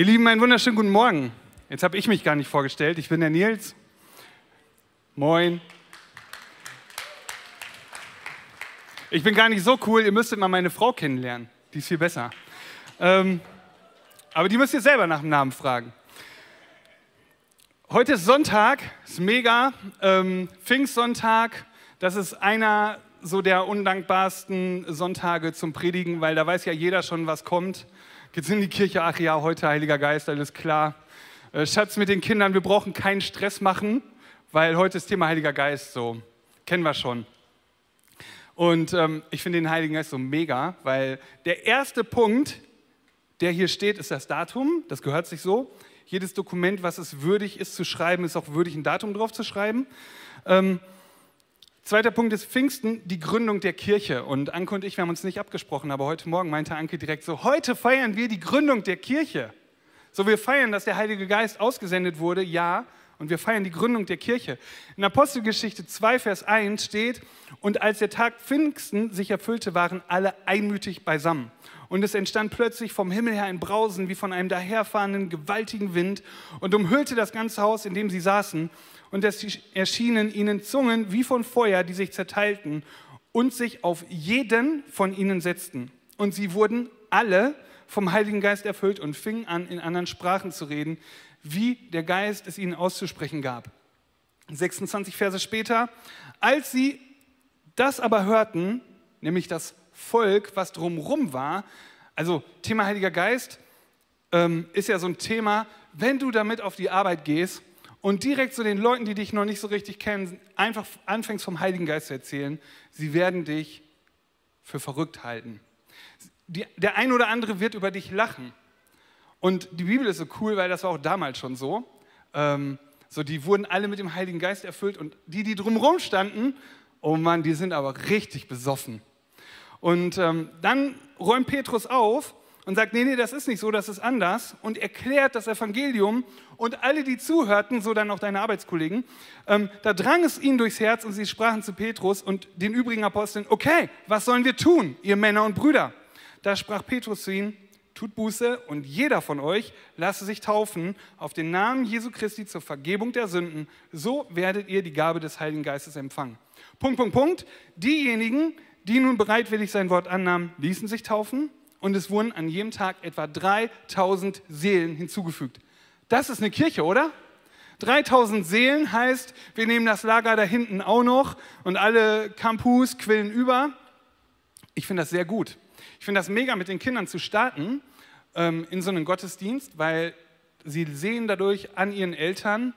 Ihr Lieben, einen wunderschönen guten Morgen. Jetzt habe ich mich gar nicht vorgestellt. Ich bin der Nils. Moin. Ich bin gar nicht so cool. Ihr müsstet mal meine Frau kennenlernen. Die ist viel besser. Ähm, aber die müsst ihr selber nach dem Namen fragen. Heute ist Sonntag, ist mega. Ähm, Pfingstsonntag. Das ist einer so der undankbarsten Sonntage zum Predigen, weil da weiß ja jeder schon, was kommt. Geht's in die Kirche? Ach ja, heute Heiliger Geist, alles klar. Äh, Schatz mit den Kindern, wir brauchen keinen Stress machen, weil heute ist Thema Heiliger Geist so. Kennen wir schon. Und ähm, ich finde den Heiligen Geist so mega, weil der erste Punkt, der hier steht, ist das Datum. Das gehört sich so. Jedes Dokument, was es würdig ist zu schreiben, ist auch würdig, ein Datum drauf zu schreiben. Ähm, Zweiter Punkt ist Pfingsten, die Gründung der Kirche. Und Anke und ich, wir haben uns nicht abgesprochen, aber heute Morgen meinte Anke direkt so, heute feiern wir die Gründung der Kirche. So, wir feiern, dass der Heilige Geist ausgesendet wurde, ja, und wir feiern die Gründung der Kirche. In Apostelgeschichte 2, Vers 1 steht, und als der Tag Pfingsten sich erfüllte, waren alle einmütig beisammen. Und es entstand plötzlich vom Himmel her ein Brausen wie von einem daherfahrenden gewaltigen Wind und umhüllte das ganze Haus, in dem sie saßen und es erschienen ihnen Zungen wie von Feuer, die sich zerteilten und sich auf jeden von ihnen setzten. Und sie wurden alle vom Heiligen Geist erfüllt und fingen an, in anderen Sprachen zu reden, wie der Geist es ihnen auszusprechen gab. 26 Verse später, als sie das aber hörten, nämlich das Volk, was drumherum war, also Thema Heiliger Geist ähm, ist ja so ein Thema, wenn du damit auf die Arbeit gehst, und direkt zu den Leuten, die dich noch nicht so richtig kennen, einfach anfängst vom Heiligen Geist zu erzählen, sie werden dich für verrückt halten. Die, der ein oder andere wird über dich lachen. Und die Bibel ist so cool, weil das war auch damals schon so. Ähm, so, die wurden alle mit dem Heiligen Geist erfüllt und die, die drumherum standen, oh Mann, die sind aber richtig besoffen. Und ähm, dann räumt Petrus auf und sagt, nee, nee, das ist nicht so, das ist anders und erklärt das Evangelium und alle, die zuhörten, so dann auch deine Arbeitskollegen, ähm, da drang es ihnen durchs Herz und sie sprachen zu Petrus und den übrigen Aposteln, okay, was sollen wir tun, ihr Männer und Brüder? Da sprach Petrus zu ihnen, tut Buße und jeder von euch lasse sich taufen auf den Namen Jesu Christi zur Vergebung der Sünden, so werdet ihr die Gabe des Heiligen Geistes empfangen. Punkt, Punkt, Punkt. Diejenigen, die nun bereitwillig sein Wort annahmen, ließen sich taufen und es wurden an jedem Tag etwa 3000 Seelen hinzugefügt. Das ist eine Kirche, oder? 3000 Seelen heißt, wir nehmen das Lager da hinten auch noch und alle Campus quillen über. Ich finde das sehr gut. Ich finde das mega, mit den Kindern zu starten ähm, in so einen Gottesdienst, weil sie sehen dadurch an ihren Eltern,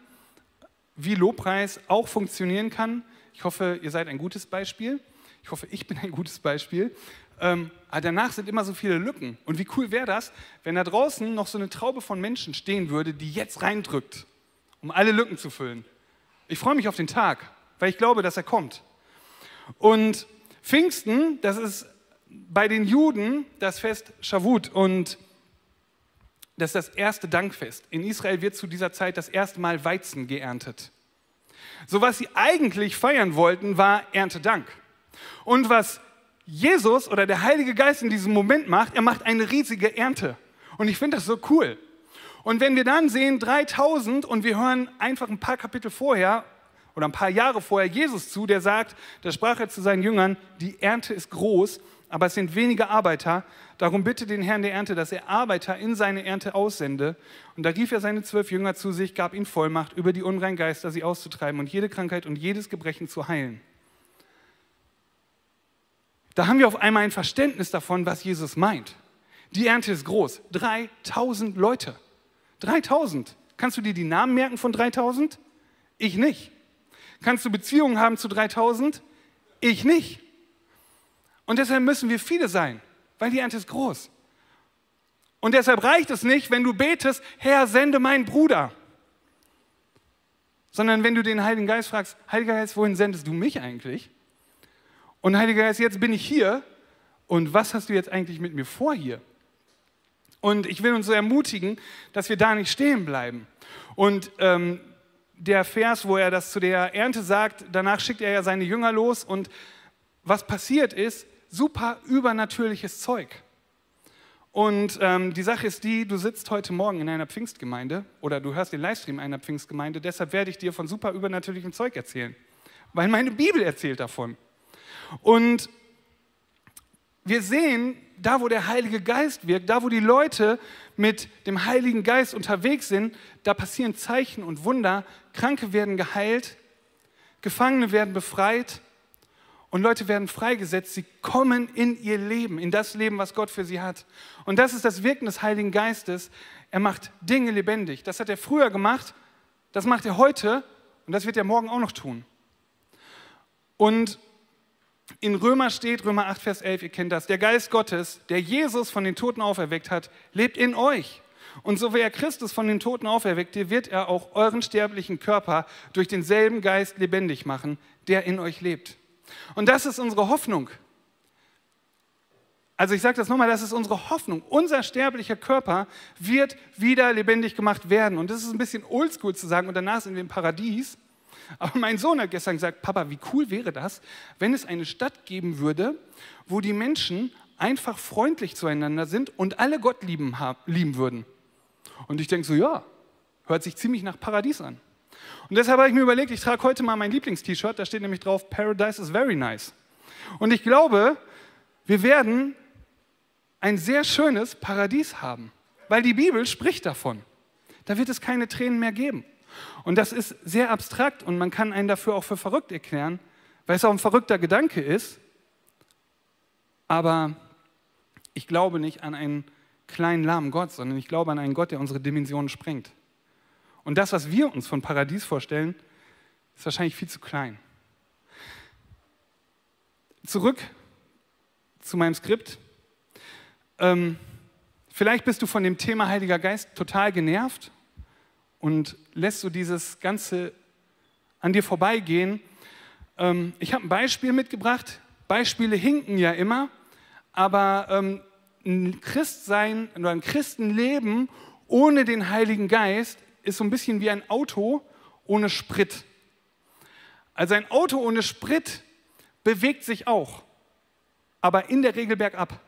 wie Lobpreis auch funktionieren kann. Ich hoffe, ihr seid ein gutes Beispiel. Ich hoffe, ich bin ein gutes Beispiel. Ähm, aber danach sind immer so viele Lücken. Und wie cool wäre das, wenn da draußen noch so eine Traube von Menschen stehen würde, die jetzt reindrückt, um alle Lücken zu füllen. Ich freue mich auf den Tag, weil ich glaube, dass er kommt. Und Pfingsten, das ist bei den Juden das Fest Shavuot und das ist das erste Dankfest. In Israel wird zu dieser Zeit das erste Mal Weizen geerntet. So was sie eigentlich feiern wollten, war Erntedank. Und was Jesus oder der Heilige Geist in diesem Moment macht, er macht eine riesige Ernte. Und ich finde das so cool. Und wenn wir dann sehen 3000 und wir hören einfach ein paar Kapitel vorher oder ein paar Jahre vorher Jesus zu, der sagt, da sprach er zu seinen Jüngern, die Ernte ist groß, aber es sind wenige Arbeiter. Darum bitte den Herrn der Ernte, dass er Arbeiter in seine Ernte aussende. Und da rief er seine zwölf Jünger zu sich, gab ihnen Vollmacht, über die unreinen Geister sie auszutreiben und jede Krankheit und jedes Gebrechen zu heilen. Da haben wir auf einmal ein Verständnis davon, was Jesus meint. Die Ernte ist groß. 3000 Leute. 3000. Kannst du dir die Namen merken von 3000? Ich nicht. Kannst du Beziehungen haben zu 3000? Ich nicht. Und deshalb müssen wir viele sein, weil die Ernte ist groß. Und deshalb reicht es nicht, wenn du betest, Herr, sende meinen Bruder. Sondern wenn du den Heiligen Geist fragst, Heiliger Geist, wohin sendest du mich eigentlich? Und Heiliger Geist, jetzt bin ich hier und was hast du jetzt eigentlich mit mir vor hier? Und ich will uns so ermutigen, dass wir da nicht stehen bleiben. Und ähm, der Vers, wo er das zu der Ernte sagt, danach schickt er ja seine Jünger los und was passiert ist, super übernatürliches Zeug. Und ähm, die Sache ist die, du sitzt heute Morgen in einer Pfingstgemeinde oder du hörst den Livestream einer Pfingstgemeinde, deshalb werde ich dir von super übernatürlichem Zeug erzählen, weil meine Bibel erzählt davon. Und wir sehen, da wo der Heilige Geist wirkt, da wo die Leute mit dem Heiligen Geist unterwegs sind, da passieren Zeichen und Wunder, Kranke werden geheilt, Gefangene werden befreit und Leute werden freigesetzt, sie kommen in ihr Leben, in das Leben, was Gott für sie hat. Und das ist das Wirken des Heiligen Geistes. Er macht Dinge lebendig. Das hat er früher gemacht, das macht er heute und das wird er morgen auch noch tun. Und in Römer steht, Römer 8, Vers 11, ihr kennt das, der Geist Gottes, der Jesus von den Toten auferweckt hat, lebt in euch. Und so wie er Christus von den Toten auferweckte, wird er auch euren sterblichen Körper durch denselben Geist lebendig machen, der in euch lebt. Und das ist unsere Hoffnung. Also ich sage das nochmal, das ist unsere Hoffnung. Unser sterblicher Körper wird wieder lebendig gemacht werden. Und das ist ein bisschen oldschool zu sagen, und danach sind wir im Paradies. Aber mein Sohn hat gestern gesagt, Papa, wie cool wäre das, wenn es eine Stadt geben würde, wo die Menschen einfach freundlich zueinander sind und alle Gott lieben, lieben würden. Und ich denke so, ja, hört sich ziemlich nach Paradies an. Und deshalb habe ich mir überlegt, ich trage heute mal mein Lieblingst-T-Shirt, da steht nämlich drauf, Paradise is very nice. Und ich glaube, wir werden ein sehr schönes Paradies haben, weil die Bibel spricht davon. Da wird es keine Tränen mehr geben. Und das ist sehr abstrakt und man kann einen dafür auch für verrückt erklären, weil es auch ein verrückter Gedanke ist. Aber ich glaube nicht an einen kleinen, lahmen Gott, sondern ich glaube an einen Gott, der unsere Dimensionen sprengt. Und das, was wir uns von Paradies vorstellen, ist wahrscheinlich viel zu klein. Zurück zu meinem Skript. Ähm, vielleicht bist du von dem Thema Heiliger Geist total genervt und lässt du dieses Ganze an dir vorbeigehen. Ähm, ich habe ein Beispiel mitgebracht. Beispiele hinken ja immer, aber ähm, ein Christsein oder ein Christenleben ohne den Heiligen Geist ist so ein bisschen wie ein Auto ohne Sprit. Also ein Auto ohne Sprit bewegt sich auch, aber in der Regel bergab.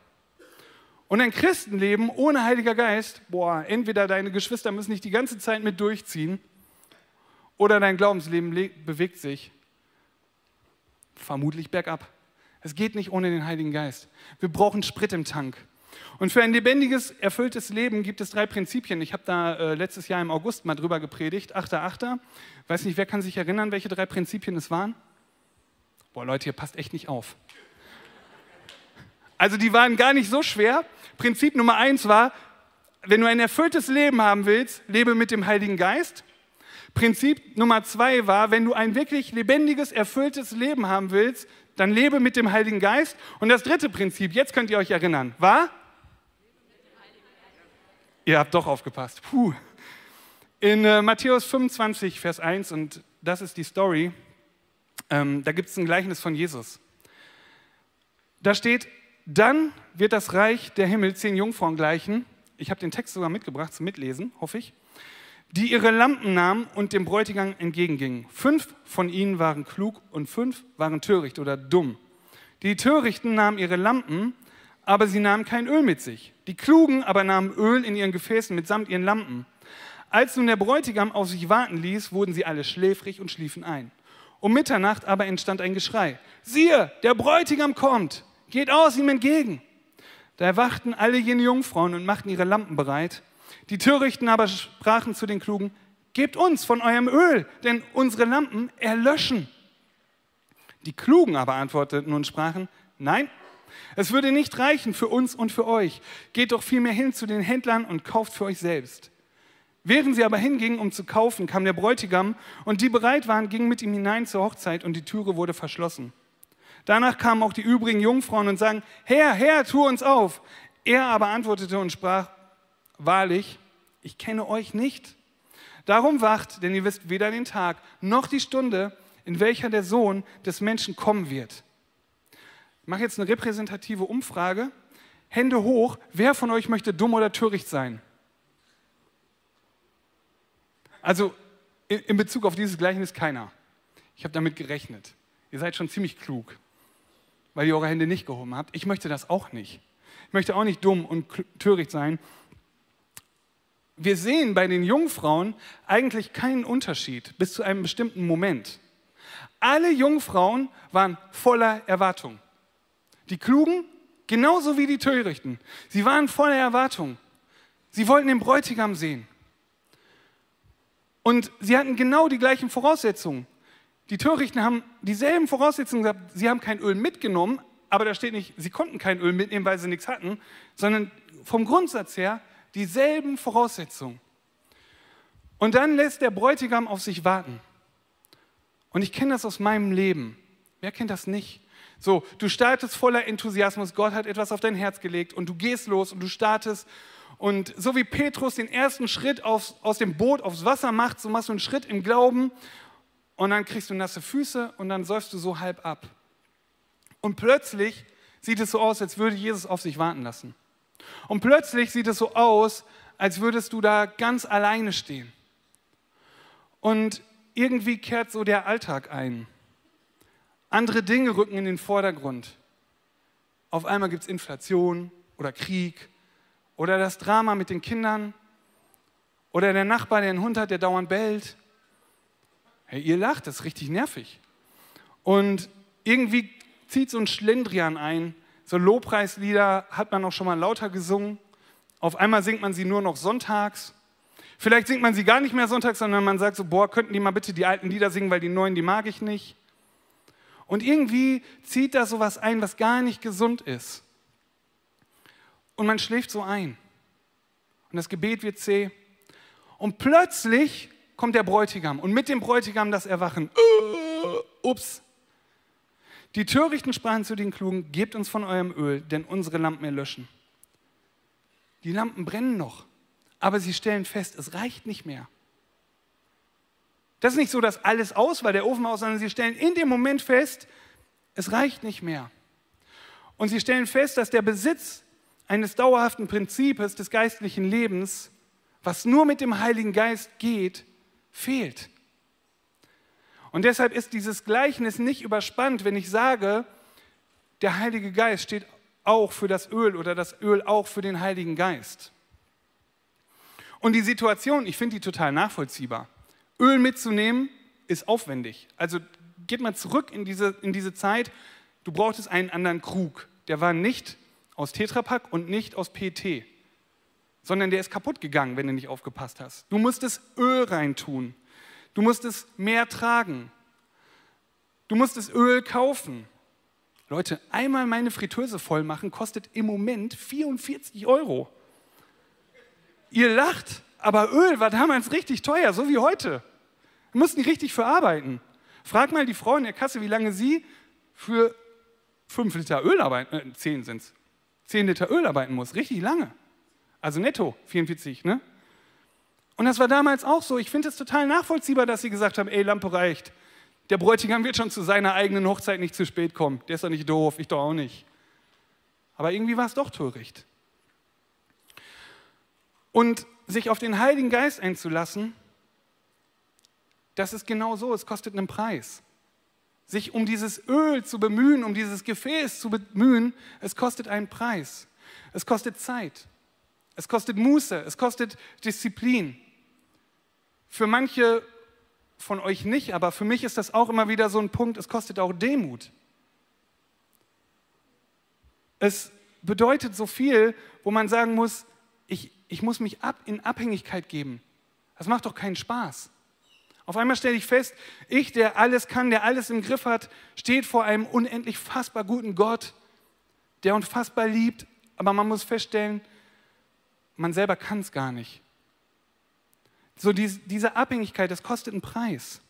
Und ein Christenleben ohne Heiliger Geist, boah, entweder deine Geschwister müssen nicht die ganze Zeit mit durchziehen oder dein Glaubensleben bewegt sich vermutlich bergab. Es geht nicht ohne den Heiligen Geist. Wir brauchen Sprit im Tank. Und für ein lebendiges, erfülltes Leben gibt es drei Prinzipien. Ich habe da äh, letztes Jahr im August mal drüber gepredigt. Achter, Achter. Weiß nicht, wer kann sich erinnern, welche drei Prinzipien es waren? Boah, Leute, ihr passt echt nicht auf. Also die waren gar nicht so schwer. Prinzip Nummer eins war, wenn du ein erfülltes Leben haben willst, lebe mit dem Heiligen Geist. Prinzip Nummer zwei war, wenn du ein wirklich lebendiges, erfülltes Leben haben willst, dann lebe mit dem Heiligen Geist. Und das dritte Prinzip, jetzt könnt ihr euch erinnern, war? Ihr habt doch aufgepasst. Puh. In äh, Matthäus 25, Vers 1, und das ist die Story, ähm, da gibt es ein Gleichnis von Jesus. Da steht, dann wird das Reich der Himmel zehn Jungfrauen gleichen. Ich habe den Text sogar mitgebracht zum Mitlesen, hoffe ich. Die ihre Lampen nahmen und dem Bräutigam entgegengingen. Fünf von ihnen waren klug und fünf waren töricht oder dumm. Die Törichten nahmen ihre Lampen, aber sie nahmen kein Öl mit sich. Die Klugen aber nahmen Öl in ihren Gefäßen mitsamt ihren Lampen. Als nun der Bräutigam auf sich warten ließ, wurden sie alle schläfrig und schliefen ein. Um Mitternacht aber entstand ein Geschrei. Siehe, der Bräutigam kommt geht aus ihm entgegen. Da erwachten alle jene Jungfrauen und machten ihre Lampen bereit. Die Törichten aber sprachen zu den Klugen, gebt uns von eurem Öl, denn unsere Lampen erlöschen. Die Klugen aber antworteten und sprachen, nein, es würde nicht reichen für uns und für euch. Geht doch vielmehr hin zu den Händlern und kauft für euch selbst. Während sie aber hingingen, um zu kaufen, kam der Bräutigam und die bereit waren, gingen mit ihm hinein zur Hochzeit und die Türe wurde verschlossen. Danach kamen auch die übrigen Jungfrauen und sagen, Herr, Herr, tu uns auf. Er aber antwortete und sprach, wahrlich, ich kenne euch nicht. Darum wacht, denn ihr wisst weder den Tag noch die Stunde, in welcher der Sohn des Menschen kommen wird. Ich mache jetzt eine repräsentative Umfrage. Hände hoch, wer von euch möchte dumm oder töricht sein? Also in Bezug auf dieses Gleichnis keiner. Ich habe damit gerechnet. Ihr seid schon ziemlich klug weil ihr eure Hände nicht gehoben habt. Ich möchte das auch nicht. Ich möchte auch nicht dumm und töricht sein. Wir sehen bei den Jungfrauen eigentlich keinen Unterschied bis zu einem bestimmten Moment. Alle Jungfrauen waren voller Erwartung. Die Klugen genauso wie die Törichten. Sie waren voller Erwartung. Sie wollten den Bräutigam sehen. Und sie hatten genau die gleichen Voraussetzungen. Die Törichten haben dieselben Voraussetzungen gehabt. Sie haben kein Öl mitgenommen, aber da steht nicht, sie konnten kein Öl mitnehmen, weil sie nichts hatten, sondern vom Grundsatz her dieselben Voraussetzungen. Und dann lässt der Bräutigam auf sich warten. Und ich kenne das aus meinem Leben. Wer kennt das nicht? So, du startest voller Enthusiasmus, Gott hat etwas auf dein Herz gelegt und du gehst los und du startest. Und so wie Petrus den ersten Schritt aufs, aus dem Boot aufs Wasser macht, so machst du einen Schritt im Glauben und dann kriegst du nasse Füße und dann säufst du so halb ab. Und plötzlich sieht es so aus, als würde Jesus auf sich warten lassen. Und plötzlich sieht es so aus, als würdest du da ganz alleine stehen. Und irgendwie kehrt so der Alltag ein. Andere Dinge rücken in den Vordergrund. Auf einmal gibt es Inflation oder Krieg oder das Drama mit den Kindern oder der Nachbar, der einen Hund hat, der dauernd bellt. Hey, ihr lacht, das ist richtig nervig. Und irgendwie zieht so ein Schlendrian ein. So Lobpreislieder hat man auch schon mal lauter gesungen. Auf einmal singt man sie nur noch sonntags. Vielleicht singt man sie gar nicht mehr sonntags, sondern man sagt so, boah, könnten die mal bitte die alten Lieder singen, weil die neuen, die mag ich nicht. Und irgendwie zieht da sowas ein, was gar nicht gesund ist. Und man schläft so ein. Und das Gebet wird zäh. Und plötzlich kommt der Bräutigam und mit dem Bräutigam das Erwachen. Uh, ups. Die Törichten sprachen zu den Klugen, gebt uns von eurem Öl, denn unsere Lampen erlöschen. Die Lampen brennen noch, aber sie stellen fest, es reicht nicht mehr. Das ist nicht so, dass alles aus war, der Ofen aus, sondern sie stellen in dem Moment fest, es reicht nicht mehr. Und sie stellen fest, dass der Besitz eines dauerhaften Prinzips des geistlichen Lebens, was nur mit dem Heiligen Geist geht, fehlt. Und deshalb ist dieses Gleichnis nicht überspannt, wenn ich sage, der Heilige Geist steht auch für das Öl oder das Öl auch für den Heiligen Geist. Und die Situation, ich finde die total nachvollziehbar. Öl mitzunehmen ist aufwendig. Also geht mal zurück in diese, in diese Zeit. Du brauchtest einen anderen Krug. Der war nicht aus Tetrapack und nicht aus PT, sondern der ist kaputt gegangen, wenn du nicht aufgepasst hast. Du musstest Öl reintun. Du musstest mehr tragen. Du musstest Öl kaufen. Leute, einmal meine Fritteuse voll machen kostet im Moment 44 Euro. Ihr lacht, aber Öl war damals richtig teuer, so wie heute. Wir mussten richtig verarbeiten. Frag mal die Frau in der Kasse, wie lange sie für 5 Liter Öl arbeiten, äh, 10 sind es, 10 Liter Öl arbeiten muss. Richtig lange. Also netto 44, ne? Und das war damals auch so. Ich finde es total nachvollziehbar, dass sie gesagt haben, ey, Lampe reicht. Der Bräutigam wird schon zu seiner eigenen Hochzeit nicht zu spät kommen. Der ist doch nicht doof, ich doch auch nicht. Aber irgendwie war es doch töricht. Und sich auf den Heiligen Geist einzulassen, das ist genau so, es kostet einen Preis. Sich um dieses Öl zu bemühen, um dieses Gefäß zu bemühen, es kostet einen Preis. Es kostet Zeit. Es kostet Muße. Es kostet Disziplin. Für manche von euch nicht, aber für mich ist das auch immer wieder so ein Punkt, es kostet auch Demut. Es bedeutet so viel, wo man sagen muss, ich, ich muss mich ab, in Abhängigkeit geben. Das macht doch keinen Spaß. Auf einmal stelle ich fest, ich, der alles kann, der alles im Griff hat, steht vor einem unendlich fassbar guten Gott, der unfassbar liebt, aber man muss feststellen, man selber kann es gar nicht. So diese, diese Abhängigkeit, das kostet einen Preis.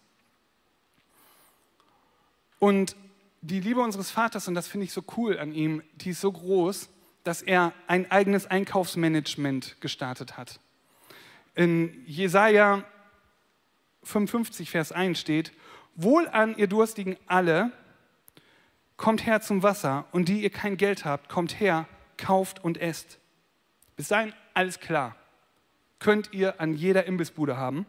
Und die Liebe unseres Vaters, und das finde ich so cool an ihm, die ist so groß, dass er ein eigenes Einkaufsmanagement gestartet hat. In Jesaja 55, Vers 1 steht: Wohl an, ihr Durstigen alle, kommt her zum Wasser, und die ihr kein Geld habt, kommt her, kauft und esst. Bis dahin alles klar. Könnt ihr an jeder Imbissbude haben.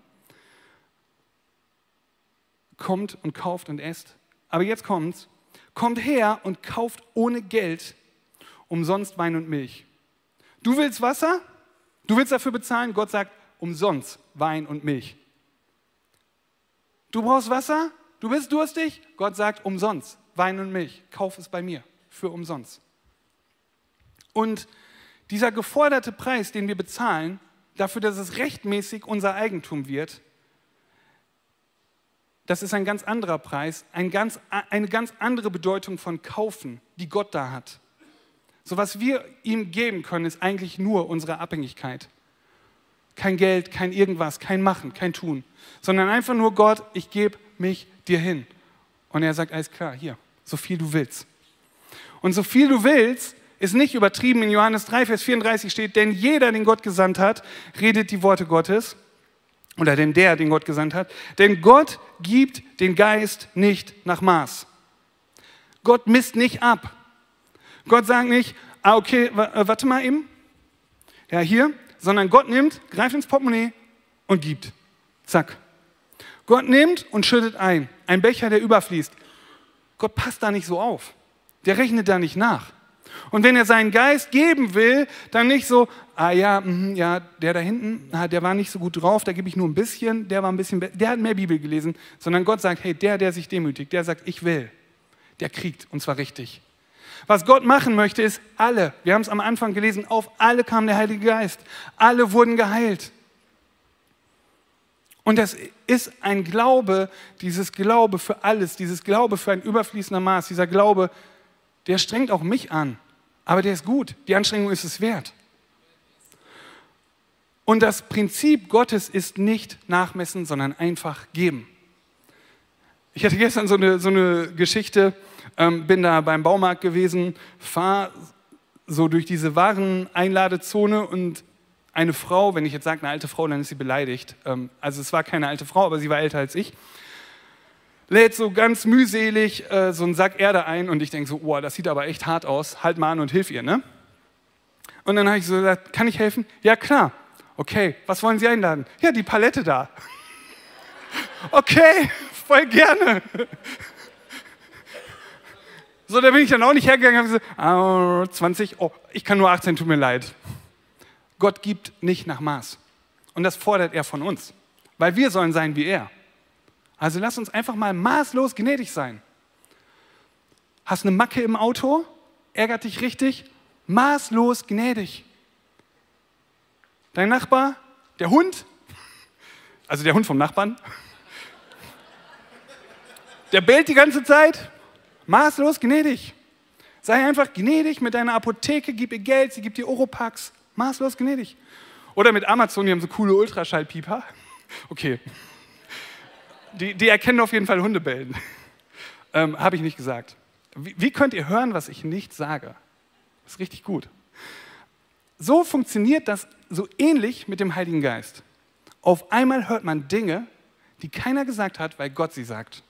Kommt und kauft und esst. Aber jetzt kommt's. Kommt her und kauft ohne Geld umsonst Wein und Milch. Du willst Wasser? Du willst dafür bezahlen? Gott sagt, umsonst Wein und Milch. Du brauchst Wasser? Du bist durstig? Gott sagt, umsonst Wein und Milch. Kauf es bei mir für umsonst. Und dieser geforderte Preis, den wir bezahlen, dafür, dass es rechtmäßig unser Eigentum wird, das ist ein ganz anderer Preis, ein ganz, eine ganz andere Bedeutung von kaufen, die Gott da hat. So was wir ihm geben können, ist eigentlich nur unsere Abhängigkeit. Kein Geld, kein irgendwas, kein Machen, kein Tun, sondern einfach nur Gott, ich gebe mich dir hin. Und er sagt, alles klar, hier, so viel du willst. Und so viel du willst, ist nicht übertrieben. In Johannes 3, Vers 34 steht, denn jeder, den Gott gesandt hat, redet die Worte Gottes. Oder denn der, den Gott gesandt hat. Denn Gott gibt den Geist nicht nach Maß. Gott misst nicht ab. Gott sagt nicht, ah, okay, äh, warte mal eben. Ja, hier. Sondern Gott nimmt, greift ins Portemonnaie und gibt. Zack. Gott nimmt und schüttet ein. Ein Becher, der überfließt. Gott passt da nicht so auf. Der rechnet da nicht nach. Und wenn er seinen Geist geben will, dann nicht so, ah ja, mh, ja, der da hinten, ah, der war nicht so gut drauf, da gebe ich nur ein bisschen, der war ein bisschen, der hat mehr Bibel gelesen, sondern Gott sagt, hey, der, der sich demütigt, der sagt, ich will, der kriegt und zwar richtig. Was Gott machen möchte, ist alle, wir haben es am Anfang gelesen, auf alle kam der Heilige Geist, alle wurden geheilt. Und das ist ein Glaube, dieses Glaube für alles, dieses Glaube für ein überfließender Maß, dieser Glaube, der strengt auch mich an. Aber der ist gut. Die Anstrengung ist es wert. Und das Prinzip Gottes ist nicht nachmessen, sondern einfach geben. Ich hatte gestern so eine, so eine Geschichte, ähm, bin da beim Baumarkt gewesen, fahre so durch diese Wareneinladezone und eine Frau, wenn ich jetzt sage eine alte Frau, dann ist sie beleidigt. Ähm, also es war keine alte Frau, aber sie war älter als ich lädt so ganz mühselig äh, so einen Sack Erde ein und ich denke so, oh, das sieht aber echt hart aus, halt mal an und hilf ihr, ne? Und dann habe ich so gesagt, kann ich helfen? Ja, klar. Okay, was wollen Sie einladen? Ja, die Palette da. okay, voll gerne. So, da bin ich dann auch nicht hergegangen und habe gesagt, ah, 20, oh, ich kann nur 18, tut mir leid. Gott gibt nicht nach Maß. Und das fordert er von uns, weil wir sollen sein wie er. Also lass uns einfach mal maßlos gnädig sein. Hast eine Macke im Auto, ärgert dich richtig, maßlos gnädig. Dein Nachbar, der Hund, also der Hund vom Nachbarn, der bellt die ganze Zeit, maßlos gnädig. Sei einfach gnädig mit deiner Apotheke, gib ihr Geld, sie gibt dir Oropax, maßlos gnädig. Oder mit Amazon, die haben so coole Ultraschallpieper. Okay, die, die erkennen auf jeden Fall Hundebellen. Ähm, Habe ich nicht gesagt. Wie, wie könnt ihr hören, was ich nicht sage? Das ist richtig gut. So funktioniert das so ähnlich mit dem Heiligen Geist. Auf einmal hört man Dinge, die keiner gesagt hat, weil Gott sie sagt.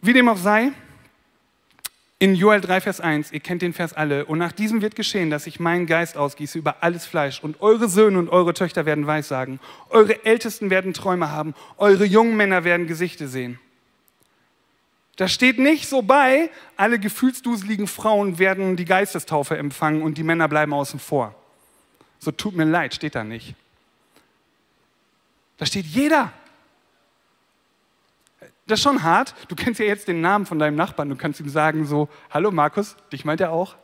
Wie dem auch sei, in Joel 3, Vers 1, ihr kennt den Vers alle, und nach diesem wird geschehen, dass ich meinen Geist ausgieße über alles Fleisch, und eure Söhne und eure Töchter werden Weissagen, eure Ältesten werden Träume haben, eure jungen Männer werden Gesichter sehen. Da steht nicht so bei, alle gefühlsduseligen Frauen werden die Geistestaufe empfangen und die Männer bleiben außen vor. So tut mir leid, steht da nicht. Da steht jeder. Das ist schon hart. Du kennst ja jetzt den Namen von deinem Nachbarn. Du kannst ihm sagen so, hallo Markus, dich meint er auch.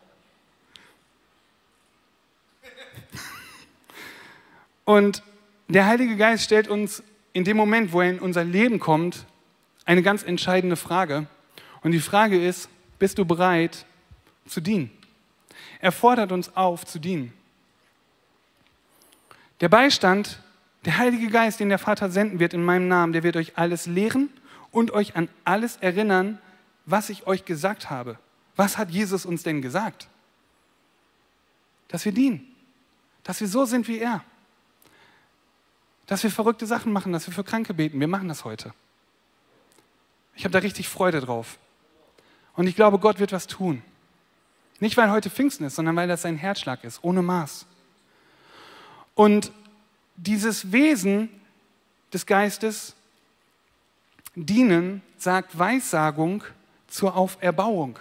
Und der Heilige Geist stellt uns in dem Moment, wo er in unser Leben kommt, eine ganz entscheidende Frage. Und die Frage ist, bist du bereit zu dienen? Er fordert uns auf zu dienen. Der Beistand, der Heilige Geist, den der Vater senden wird in meinem Namen, der wird euch alles lehren und euch an alles erinnern, was ich euch gesagt habe. Was hat Jesus uns denn gesagt? Dass wir dienen, dass wir so sind wie er, dass wir verrückte Sachen machen, dass wir für Kranke beten. Wir machen das heute. Ich habe da richtig Freude drauf. Und ich glaube, Gott wird was tun. Nicht, weil heute Pfingsten ist, sondern weil das sein Herzschlag ist, ohne Maß. Und dieses Wesen des Geistes Dienen sagt Weissagung zur Auferbauung.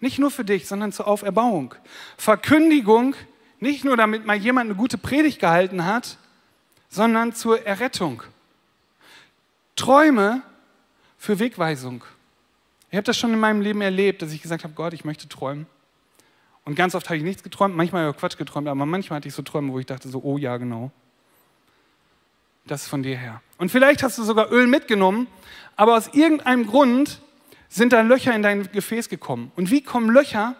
Nicht nur für dich, sondern zur Auferbauung. Verkündigung, nicht nur damit mal jemand eine gute Predigt gehalten hat, sondern zur Errettung. Träume für Wegweisung. Ich habe das schon in meinem Leben erlebt, dass ich gesagt habe, Gott, ich möchte träumen. Und ganz oft habe ich nichts geträumt, manchmal habe ich Quatsch geträumt, aber manchmal hatte ich so Träume, wo ich dachte so, oh ja, genau. Das ist von dir her. Und vielleicht hast du sogar Öl mitgenommen, aber aus irgendeinem Grund sind da Löcher in dein Gefäß gekommen. Und wie kommen Löcher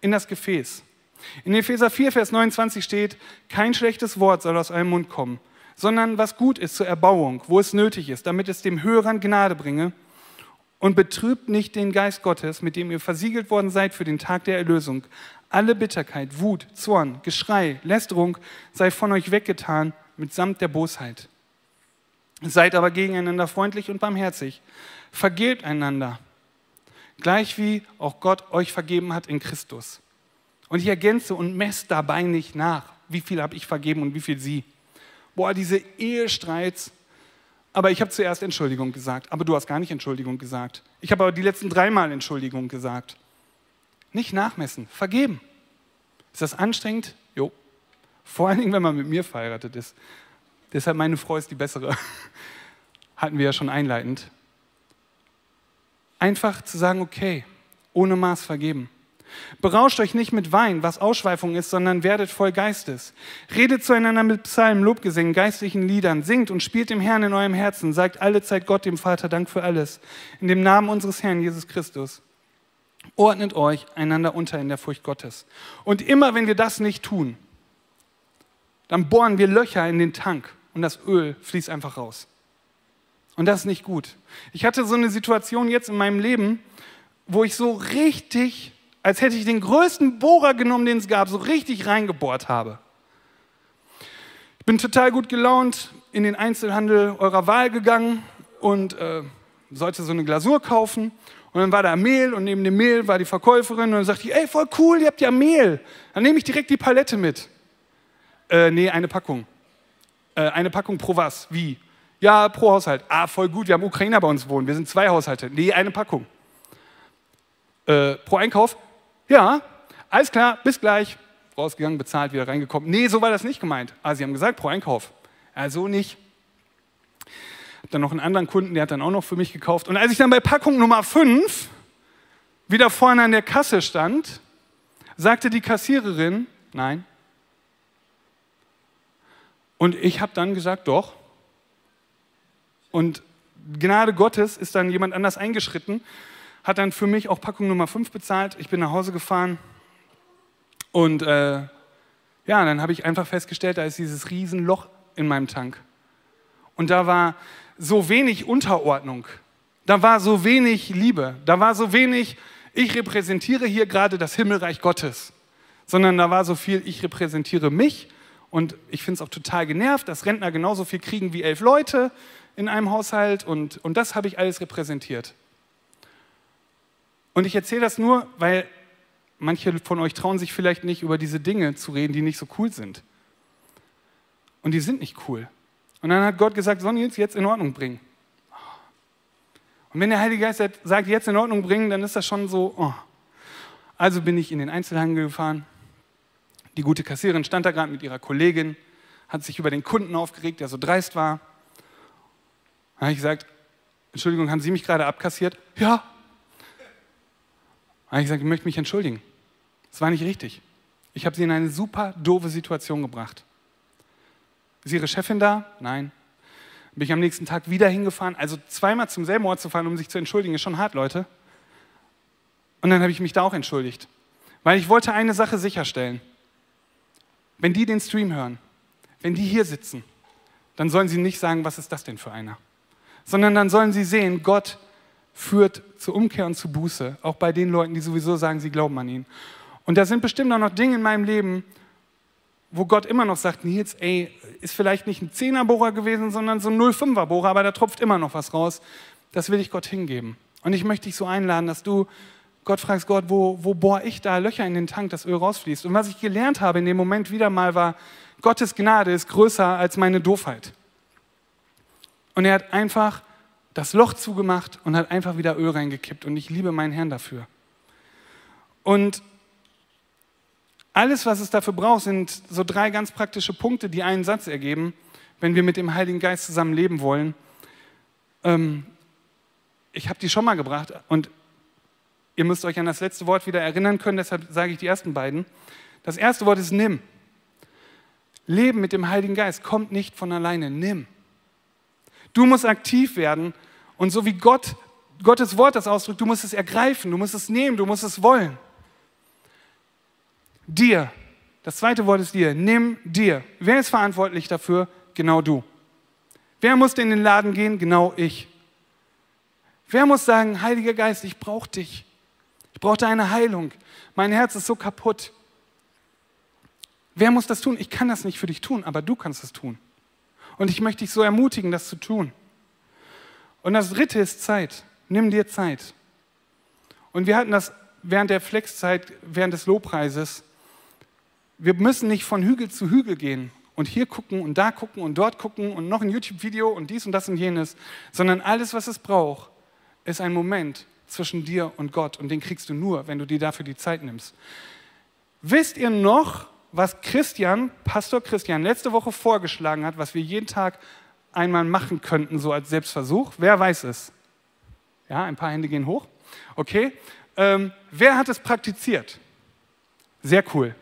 in das Gefäß? In Epheser 4, Vers 29 steht, kein schlechtes Wort soll aus eurem Mund kommen, sondern was gut ist zur Erbauung, wo es nötig ist, damit es dem Hörern Gnade bringe. Und betrübt nicht den Geist Gottes, mit dem ihr versiegelt worden seid für den Tag der Erlösung. Alle Bitterkeit, Wut, Zorn, Geschrei, Lästerung sei von euch weggetan mitsamt der Bosheit. Seid aber gegeneinander freundlich und barmherzig. Vergebt einander, gleich wie auch Gott euch vergeben hat in Christus. Und ich ergänze und messe dabei nicht nach, wie viel habe ich vergeben und wie viel sie. Boah, diese Ehestreits. Aber ich habe zuerst Entschuldigung gesagt, aber du hast gar nicht Entschuldigung gesagt. Ich habe aber die letzten dreimal Entschuldigung gesagt. Nicht nachmessen, vergeben. Ist das anstrengend? Jo. Vor allen Dingen, wenn man mit mir verheiratet ist. Deshalb meine Frau ist die bessere. Hatten wir ja schon einleitend. Einfach zu sagen, okay, ohne Maß vergeben. Berauscht euch nicht mit Wein, was Ausschweifung ist, sondern werdet voll Geistes. Redet zueinander mit Psalmen, Lobgesängen, geistlichen Liedern, singt und spielt dem Herrn in eurem Herzen, sagt alle Zeit Gott, dem Vater, Dank für alles. In dem Namen unseres Herrn Jesus Christus. Ordnet euch einander unter in der Furcht Gottes. Und immer wenn wir das nicht tun, dann bohren wir Löcher in den Tank und das Öl fließt einfach raus. Und das ist nicht gut. Ich hatte so eine Situation jetzt in meinem Leben, wo ich so richtig als hätte ich den größten Bohrer genommen, den es gab, so richtig reingebohrt habe. Ich bin total gut gelaunt in den Einzelhandel eurer Wahl gegangen und äh, sollte so eine Glasur kaufen. Und dann war da Mehl und neben dem Mehl war die Verkäuferin und dann sagte ich, ey, voll cool, ihr habt ja Mehl. Dann nehme ich direkt die Palette mit. Äh, nee, eine Packung. Äh, eine Packung pro was? Wie? Ja, pro Haushalt. Ah, voll gut, wir haben Ukrainer bei uns wohnen. Wir sind zwei Haushalte. Nee, eine Packung. Äh, pro Einkauf? Ja, alles klar, bis gleich. Rausgegangen, bezahlt, wieder reingekommen. Nee, so war das nicht gemeint. Ah, Sie haben gesagt, pro Einkauf. Ja, so nicht. Hab dann noch einen anderen Kunden, der hat dann auch noch für mich gekauft. Und als ich dann bei Packung Nummer 5 wieder vorne an der Kasse stand, sagte die Kassiererin, nein. Und ich habe dann gesagt, doch. Und Gnade Gottes ist dann jemand anders eingeschritten hat dann für mich auch Packung Nummer 5 bezahlt. Ich bin nach Hause gefahren und äh, ja, dann habe ich einfach festgestellt, da ist dieses Riesenloch in meinem Tank. Und da war so wenig Unterordnung, da war so wenig Liebe, da war so wenig, ich repräsentiere hier gerade das Himmelreich Gottes, sondern da war so viel, ich repräsentiere mich und ich finde es auch total genervt, dass Rentner genauso viel kriegen wie elf Leute in einem Haushalt und, und das habe ich alles repräsentiert. Und ich erzähle das nur, weil manche von euch trauen sich vielleicht nicht, über diese Dinge zu reden, die nicht so cool sind. Und die sind nicht cool. Und dann hat Gott gesagt, Sonny, jetzt in Ordnung bringen. Und wenn der Heilige Geist sagt, jetzt in Ordnung bringen, dann ist das schon so, oh. Also bin ich in den Einzelhandel gefahren. Die gute Kassiererin stand da gerade mit ihrer Kollegin, hat sich über den Kunden aufgeregt, der so dreist war. Dann habe ich gesagt, Entschuldigung, haben Sie mich gerade abkassiert? Ja, habe ich gesagt, ich möchte mich entschuldigen. Das war nicht richtig. Ich habe sie in eine super doofe Situation gebracht. Ist ihre Chefin da? Nein. Bin ich am nächsten Tag wieder hingefahren. Also zweimal zum selben Ort zu fahren, um sich zu entschuldigen, ist schon hart, Leute. Und dann habe ich mich da auch entschuldigt. Weil ich wollte eine Sache sicherstellen. Wenn die den Stream hören, wenn die hier sitzen, dann sollen sie nicht sagen, was ist das denn für einer? Sondern dann sollen sie sehen, Gott führt zur Umkehr und zu Buße, auch bei den Leuten, die sowieso sagen, sie glauben an ihn. Und da sind bestimmt auch noch Dinge in meinem Leben, wo Gott immer noch sagt, Nils, ey, ist vielleicht nicht ein Zehnerbohrer gewesen, sondern so ein 05er Bohrer, aber da tropft immer noch was raus. Das will ich Gott hingeben. Und ich möchte dich so einladen, dass du Gott fragst, Gott, wo, wo bohre ich da Löcher in den Tank, dass Öl rausfließt? Und was ich gelernt habe in dem Moment wieder mal war, Gottes Gnade ist größer als meine Doofheit. Und er hat einfach das Loch zugemacht und hat einfach wieder Öl reingekippt. Und ich liebe meinen Herrn dafür. Und alles, was es dafür braucht, sind so drei ganz praktische Punkte, die einen Satz ergeben, wenn wir mit dem Heiligen Geist zusammen leben wollen. Ähm, ich habe die schon mal gebracht und ihr müsst euch an das letzte Wort wieder erinnern können, deshalb sage ich die ersten beiden. Das erste Wort ist nimm. Leben mit dem Heiligen Geist kommt nicht von alleine. Nimm. Du musst aktiv werden und so wie Gott, Gottes Wort das ausdrückt, du musst es ergreifen, du musst es nehmen, du musst es wollen. Dir. Das zweite Wort ist dir. Nimm dir. Wer ist verantwortlich dafür? Genau du. Wer muss in den Laden gehen? Genau ich. Wer muss sagen, Heiliger Geist, ich brauche dich. Ich brauche deine Heilung. Mein Herz ist so kaputt. Wer muss das tun? Ich kann das nicht für dich tun, aber du kannst es tun. Und ich möchte dich so ermutigen, das zu tun. Und das dritte ist Zeit. Nimm dir Zeit. Und wir hatten das während der Flexzeit, während des Lobpreises wir müssen nicht von Hügel zu Hügel gehen und hier gucken und da gucken und dort gucken und noch ein YouTube-Video und dies und das und jenes, sondern alles, was es braucht, ist ein Moment zwischen dir und Gott und den kriegst du nur, wenn du dir dafür die Zeit nimmst. Wisst ihr noch, was Christian, Pastor Christian, letzte Woche vorgeschlagen hat, was wir jeden Tag einmal machen könnten, so als Selbstversuch? Wer weiß es? Ja, ein paar Hände gehen hoch. Okay. Ähm, wer hat es praktiziert? Sehr cool.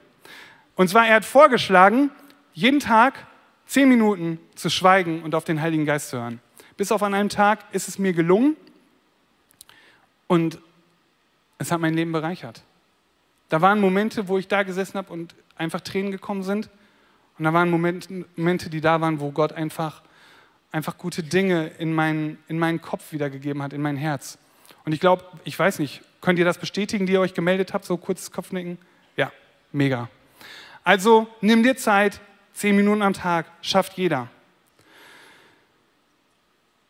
Und zwar, er hat vorgeschlagen, jeden Tag zehn Minuten zu schweigen und auf den Heiligen Geist zu hören. Bis auf an einem Tag ist es mir gelungen und es hat mein Leben bereichert. Da waren Momente, wo ich da gesessen habe und einfach Tränen gekommen sind. Und da waren Momente, die da waren, wo Gott einfach, einfach gute Dinge in meinen, in meinen Kopf wiedergegeben hat, in mein Herz. Und ich glaube, ich weiß nicht, könnt ihr das bestätigen, die ihr euch gemeldet habt, so kurzes Kopfnicken? Ja, mega. Also nimm dir Zeit, zehn Minuten am Tag, schafft jeder.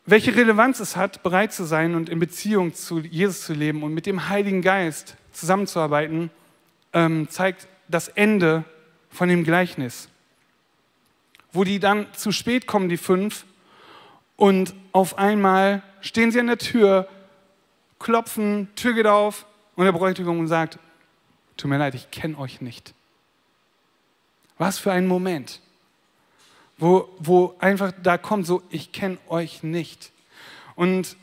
Welche Relevanz es hat, bereit zu sein und in Beziehung zu Jesus zu leben und mit dem Heiligen Geist zusammenzuarbeiten, ähm, zeigt das Ende von dem Gleichnis. Wo die dann zu spät kommen, die fünf, und auf einmal stehen sie an der Tür, klopfen, Tür geht auf und der Bräutigam sagt, tut mir leid, ich kenne euch nicht. Was für ein Moment, wo, wo einfach da kommt so, ich kenne euch nicht. Und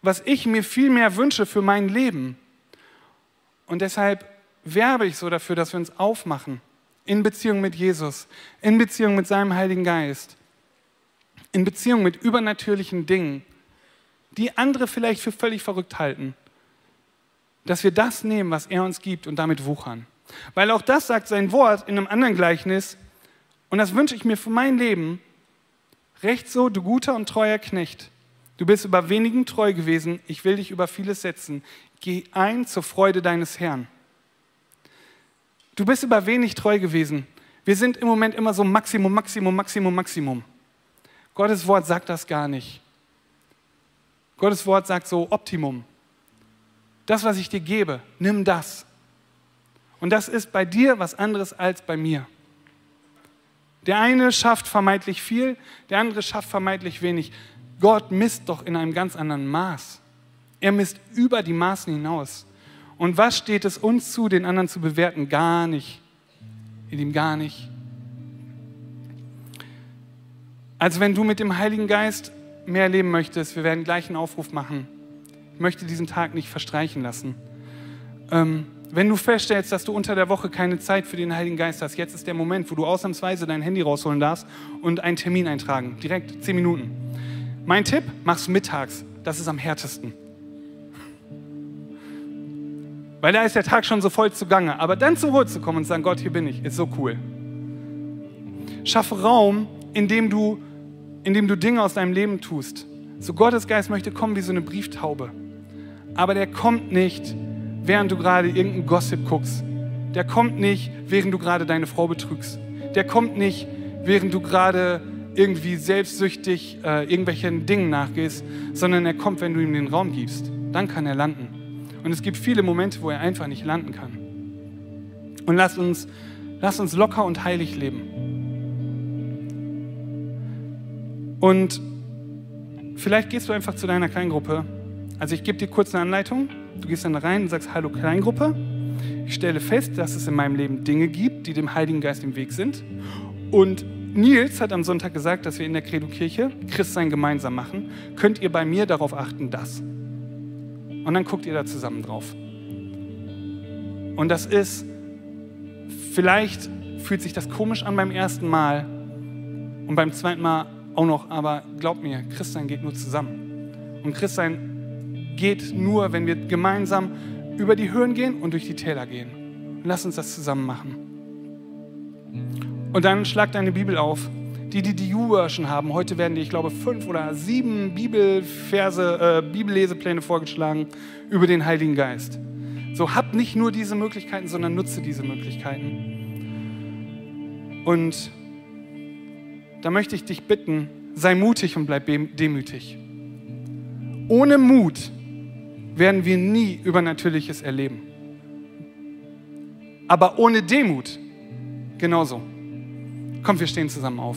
was ich mir viel mehr wünsche für mein Leben, und deshalb werbe ich so dafür, dass wir uns aufmachen in Beziehung mit Jesus, in Beziehung mit seinem Heiligen Geist, in Beziehung mit übernatürlichen Dingen, die andere vielleicht für völlig verrückt halten, dass wir das nehmen, was er uns gibt und damit wuchern. Weil auch das sagt sein Wort in einem anderen Gleichnis, und das wünsche ich mir für mein Leben, recht so, du guter und treuer Knecht. Du bist über wenigen treu gewesen, ich will dich über vieles setzen. Geh ein zur Freude deines Herrn. Du bist über wenig treu gewesen. Wir sind im Moment immer so Maximum, Maximum, Maximum, Maximum. Gottes Wort sagt das gar nicht. Gottes Wort sagt so Optimum. Das, was ich dir gebe, nimm das. Und das ist bei dir was anderes als bei mir. Der eine schafft vermeintlich viel, der andere schafft vermeintlich wenig. Gott misst doch in einem ganz anderen Maß. Er misst über die Maßen hinaus. Und was steht es uns zu, den anderen zu bewerten? Gar nicht. In ihm gar nicht. Also wenn du mit dem Heiligen Geist mehr leben möchtest, wir werden gleich einen Aufruf machen. Ich möchte diesen Tag nicht verstreichen lassen. Ähm, wenn du feststellst, dass du unter der Woche keine Zeit für den Heiligen Geist hast, jetzt ist der Moment, wo du ausnahmsweise dein Handy rausholen darfst und einen Termin eintragen. Direkt zehn Minuten. Mein Tipp, mach's mittags. Das ist am härtesten. Weil da ist der Tag schon so voll zugange. Aber dann zur Ruhe zu kommen und sagen, Gott, hier bin ich, ist so cool. Schaffe Raum, in dem du, in dem du Dinge aus deinem Leben tust. So Gottes Geist möchte kommen wie so eine Brieftaube. Aber der kommt nicht, während du gerade irgendeinen Gossip guckst. Der kommt nicht, während du gerade deine Frau betrügst. Der kommt nicht, während du gerade irgendwie selbstsüchtig äh, irgendwelchen Dingen nachgehst, sondern er kommt, wenn du ihm den Raum gibst. Dann kann er landen. Und es gibt viele Momente, wo er einfach nicht landen kann. Und lass uns, lass uns locker und heilig leben. Und vielleicht gehst du einfach zu deiner Kleingruppe. Also ich gebe dir kurz eine Anleitung Du gehst dann da rein und sagst, hallo Kleingruppe. Ich stelle fest, dass es in meinem Leben Dinge gibt, die dem Heiligen Geist im Weg sind. Und Nils hat am Sonntag gesagt, dass wir in der Credo-Kirche Christsein gemeinsam machen. Könnt ihr bei mir darauf achten, dass? Und dann guckt ihr da zusammen drauf. Und das ist, vielleicht fühlt sich das komisch an beim ersten Mal und beim zweiten Mal auch noch, aber glaubt mir, Christsein geht nur zusammen. Und Christsein geht nur, wenn wir gemeinsam über die Höhen gehen und durch die Täler gehen. Lass uns das zusammen machen. Und dann schlag deine Bibel auf. Die, die die U-Version haben, heute werden dir, ich glaube, fünf oder sieben Bibelverse, äh, Bibellesepläne vorgeschlagen über den Heiligen Geist. So, hab nicht nur diese Möglichkeiten, sondern nutze diese Möglichkeiten. Und da möchte ich dich bitten, sei mutig und bleib demütig. Ohne Mut werden wir nie Übernatürliches erleben. Aber ohne Demut genauso. Komm, wir stehen zusammen auf.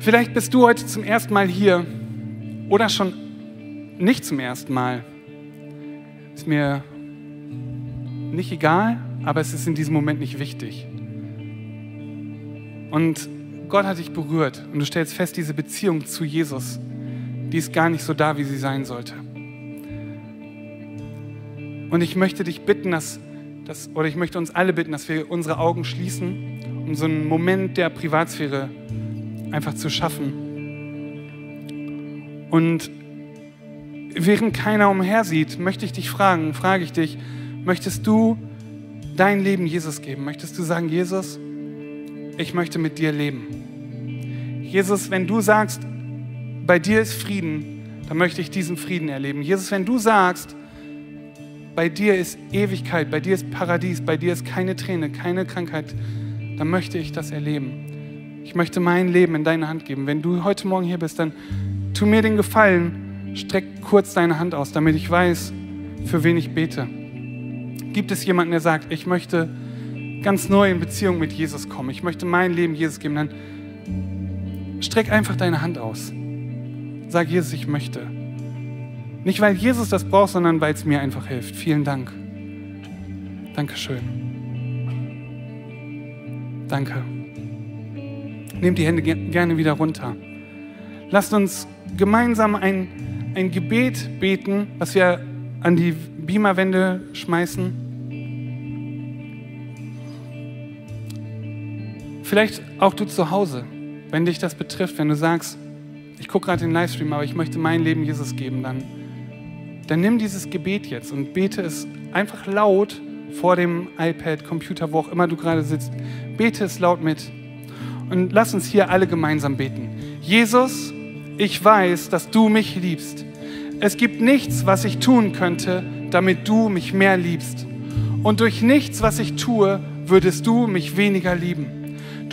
Vielleicht bist du heute zum ersten Mal hier oder schon nicht zum ersten Mal. Ist mir nicht egal, aber es ist in diesem Moment nicht wichtig. Und Gott hat dich berührt und du stellst fest, diese Beziehung zu Jesus, die ist gar nicht so da, wie sie sein sollte. Und ich möchte dich bitten, dass, dass, oder ich möchte uns alle bitten, dass wir unsere Augen schließen, um so einen Moment der Privatsphäre einfach zu schaffen. Und während keiner umhersieht, möchte ich dich fragen, frage ich dich, möchtest du dein Leben Jesus geben? Möchtest du sagen, Jesus, ich möchte mit dir leben? Jesus, wenn du sagst, bei dir ist Frieden, dann möchte ich diesen Frieden erleben. Jesus, wenn du sagst, bei dir ist Ewigkeit, bei dir ist Paradies, bei dir ist keine Träne, keine Krankheit, dann möchte ich das erleben. Ich möchte mein Leben in deine Hand geben. Wenn du heute Morgen hier bist, dann tu mir den Gefallen, streck kurz deine Hand aus, damit ich weiß, für wen ich bete. Gibt es jemanden, der sagt, ich möchte ganz neu in Beziehung mit Jesus kommen, ich möchte mein Leben Jesus geben, dann streck einfach deine Hand aus. Sag Jesus, ich möchte. Nicht, weil Jesus das braucht, sondern weil es mir einfach hilft. Vielen Dank. Dankeschön. Danke. Nehmt die Hände gerne wieder runter. Lasst uns gemeinsam ein, ein Gebet beten, was wir an die Beamerwände schmeißen. Vielleicht auch du zu Hause, wenn dich das betrifft, wenn du sagst, ich gucke gerade den Livestream, aber ich möchte mein Leben Jesus geben, dann dann nimm dieses Gebet jetzt und bete es einfach laut vor dem iPad, Computer, wo auch immer du gerade sitzt. Bete es laut mit. Und lass uns hier alle gemeinsam beten. Jesus, ich weiß, dass du mich liebst. Es gibt nichts, was ich tun könnte, damit du mich mehr liebst. Und durch nichts, was ich tue, würdest du mich weniger lieben.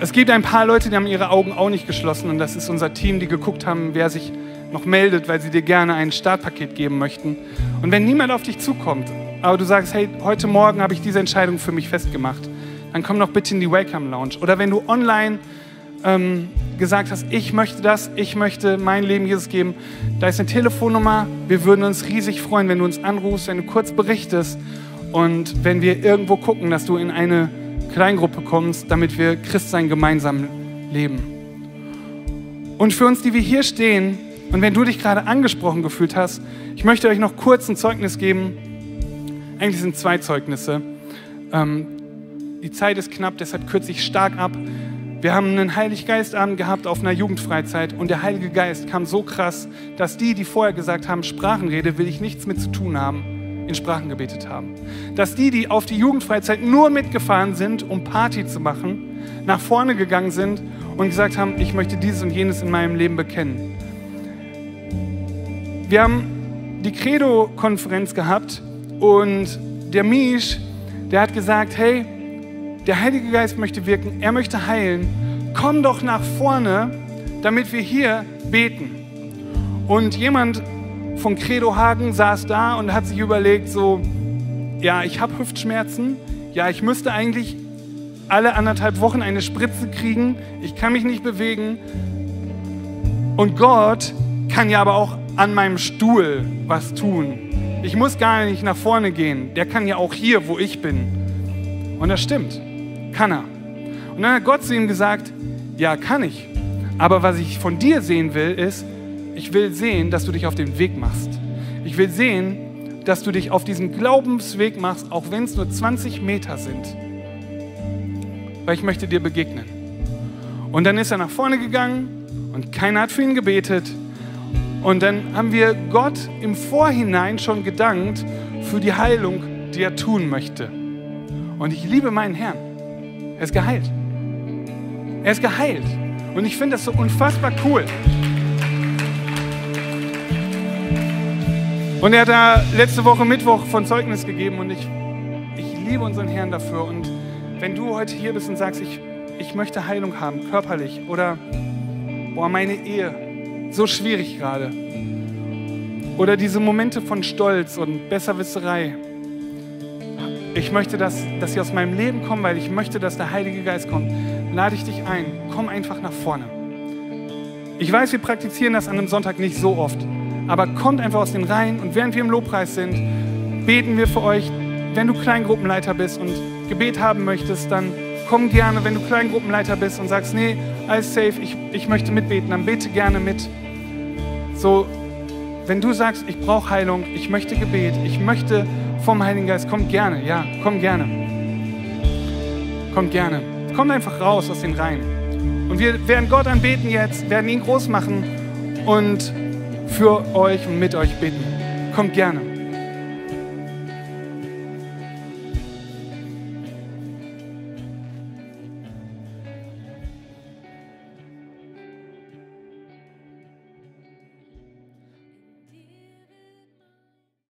Es gibt ein paar Leute, die haben ihre Augen auch nicht geschlossen und das ist unser Team, die geguckt haben, wer sich noch meldet, weil sie dir gerne ein Startpaket geben möchten. Und wenn niemand auf dich zukommt, aber du sagst, hey, heute Morgen habe ich diese Entscheidung für mich festgemacht, dann komm doch bitte in die Welcome Lounge. Oder wenn du online ähm, gesagt hast, ich möchte das, ich möchte mein Leben Jesus geben, da ist eine Telefonnummer. Wir würden uns riesig freuen, wenn du uns anrufst, wenn du kurz berichtest und wenn wir irgendwo gucken, dass du in eine Kleingruppe kommst, damit wir Christsein gemeinsam leben. Und für uns, die wir hier stehen, und wenn du dich gerade angesprochen gefühlt hast, ich möchte euch noch kurz ein Zeugnis geben. Eigentlich sind zwei Zeugnisse. Ähm, die Zeit ist knapp, deshalb kürze ich stark ab. Wir haben einen Heiliggeistabend gehabt auf einer Jugendfreizeit und der Heilige Geist kam so krass, dass die, die vorher gesagt haben, Sprachenrede will ich nichts mit zu tun haben, in Sprachen gebetet haben. Dass die, die auf die Jugendfreizeit nur mitgefahren sind, um Party zu machen, nach vorne gegangen sind und gesagt haben, ich möchte dieses und jenes in meinem Leben bekennen. Wir haben die Credo-Konferenz gehabt und der Misch, der hat gesagt, hey, der Heilige Geist möchte wirken, er möchte heilen. Komm doch nach vorne, damit wir hier beten. Und jemand von Credo Hagen saß da und hat sich überlegt, so, ja, ich habe Hüftschmerzen, ja, ich müsste eigentlich alle anderthalb Wochen eine Spritze kriegen, ich kann mich nicht bewegen. Und Gott kann ja aber auch an meinem Stuhl was tun. Ich muss gar nicht nach vorne gehen. Der kann ja auch hier, wo ich bin. Und das stimmt. Kann er. Und dann hat Gott zu ihm gesagt, ja, kann ich. Aber was ich von dir sehen will, ist, ich will sehen, dass du dich auf den Weg machst. Ich will sehen, dass du dich auf diesen Glaubensweg machst, auch wenn es nur 20 Meter sind. Weil ich möchte dir begegnen. Und dann ist er nach vorne gegangen und keiner hat für ihn gebetet. Und dann haben wir Gott im Vorhinein schon gedankt für die Heilung, die er tun möchte. Und ich liebe meinen Herrn. Er ist geheilt. Er ist geheilt. Und ich finde das so unfassbar cool. Und er hat da letzte Woche Mittwoch von Zeugnis gegeben und ich, ich liebe unseren Herrn dafür. Und wenn du heute hier bist und sagst, ich, ich möchte Heilung haben, körperlich, oder boah, meine Ehe, so schwierig gerade. Oder diese Momente von Stolz und Besserwisserei. Ich möchte, dass, dass sie aus meinem Leben kommen, weil ich möchte, dass der Heilige Geist kommt. Lade ich dich ein, komm einfach nach vorne. Ich weiß, wir praktizieren das an einem Sonntag nicht so oft aber kommt einfach aus den Reihen und während wir im Lobpreis sind, beten wir für euch. Wenn du Kleingruppenleiter bist und Gebet haben möchtest, dann komm gerne. Wenn du Kleingruppenleiter bist und sagst, nee, alles safe, ich, ich möchte mitbeten, dann bete gerne mit. So, wenn du sagst, ich brauche Heilung, ich möchte Gebet, ich möchte vom Heiligen Geist, komm gerne, ja, komm gerne. Komm gerne. Komm einfach raus aus den Reihen. Und wir werden Gott anbeten jetzt, werden ihn groß machen und für euch und mit euch beten. Kommt gerne.